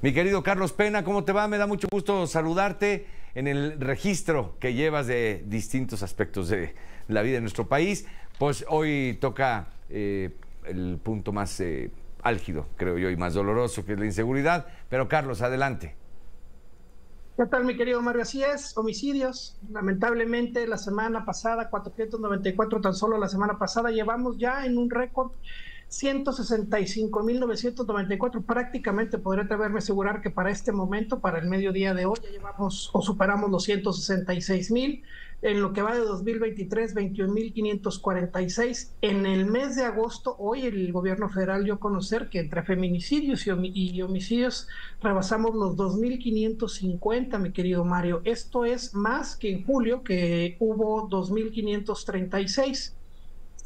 Mi querido Carlos Pena, ¿cómo te va? Me da mucho gusto saludarte en el registro que llevas de distintos aspectos de la vida de nuestro país. Pues hoy toca eh, el punto más eh, álgido, creo yo, y más doloroso, que es la inseguridad. Pero Carlos, adelante. ¿Qué tal, mi querido Mario? Así es, homicidios. Lamentablemente, la semana pasada, 494 tan solo la semana pasada, llevamos ya en un récord 165.994. Prácticamente podría atreverme a asegurar que para este momento, para el mediodía de hoy, ya llevamos o superamos los 166.000. En lo que va de 2023, 21.546. En el mes de agosto, hoy el gobierno federal dio a conocer que entre feminicidios y homicidios rebasamos los 2.550, mi querido Mario. Esto es más que en julio, que hubo 2.536.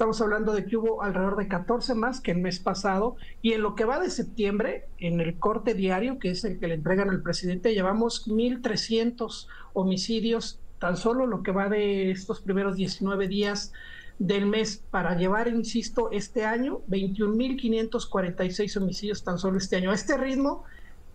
Estamos hablando de que hubo alrededor de 14 más que el mes pasado y en lo que va de septiembre, en el corte diario, que es el que le entregan al presidente, llevamos 1.300 homicidios, tan solo lo que va de estos primeros 19 días del mes para llevar, insisto, este año 21.546 homicidios tan solo este año. A este ritmo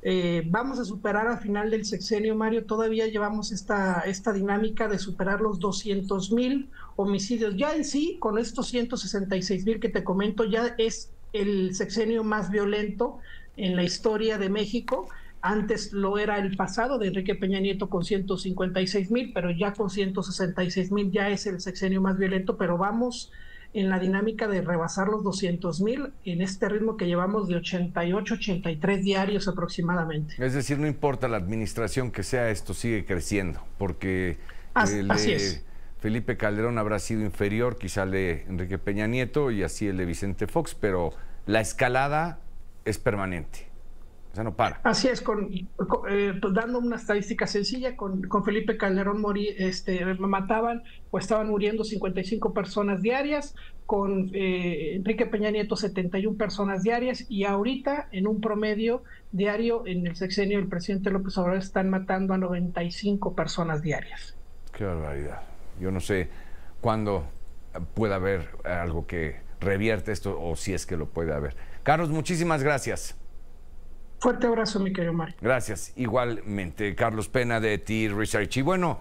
eh, vamos a superar al final del sexenio, Mario, todavía llevamos esta, esta dinámica de superar los 200 mil homicidios. Ya en sí, con estos 166 mil que te comento, ya es el sexenio más violento en la historia de México. Antes lo era el pasado de Enrique Peña Nieto con 156 mil, pero ya con 166 mil ya es el sexenio más violento, pero vamos en la dinámica de rebasar los 200 mil en este ritmo que llevamos de 88, 83 diarios aproximadamente. Es decir, no importa la administración que sea, esto sigue creciendo, porque el de Felipe Calderón habrá sido inferior quizá al de Enrique Peña Nieto y así el de Vicente Fox, pero la escalada es permanente no para. Así es, con, eh, pues, dando una estadística sencilla, con, Felipe Calderón morí, este, mataban o estaban muriendo 55 personas diarias, con eh, Enrique Peña Nieto 71 personas diarias y ahorita en un promedio diario en el sexenio del presidente López Obrador están matando a 95 personas diarias. Qué barbaridad. Yo no sé cuándo pueda haber algo que revierte esto o si es que lo puede haber. Carlos, muchísimas gracias. Fuerte abrazo, mi querido Mario. Gracias. Igualmente, Carlos Pena de T Research. Y bueno,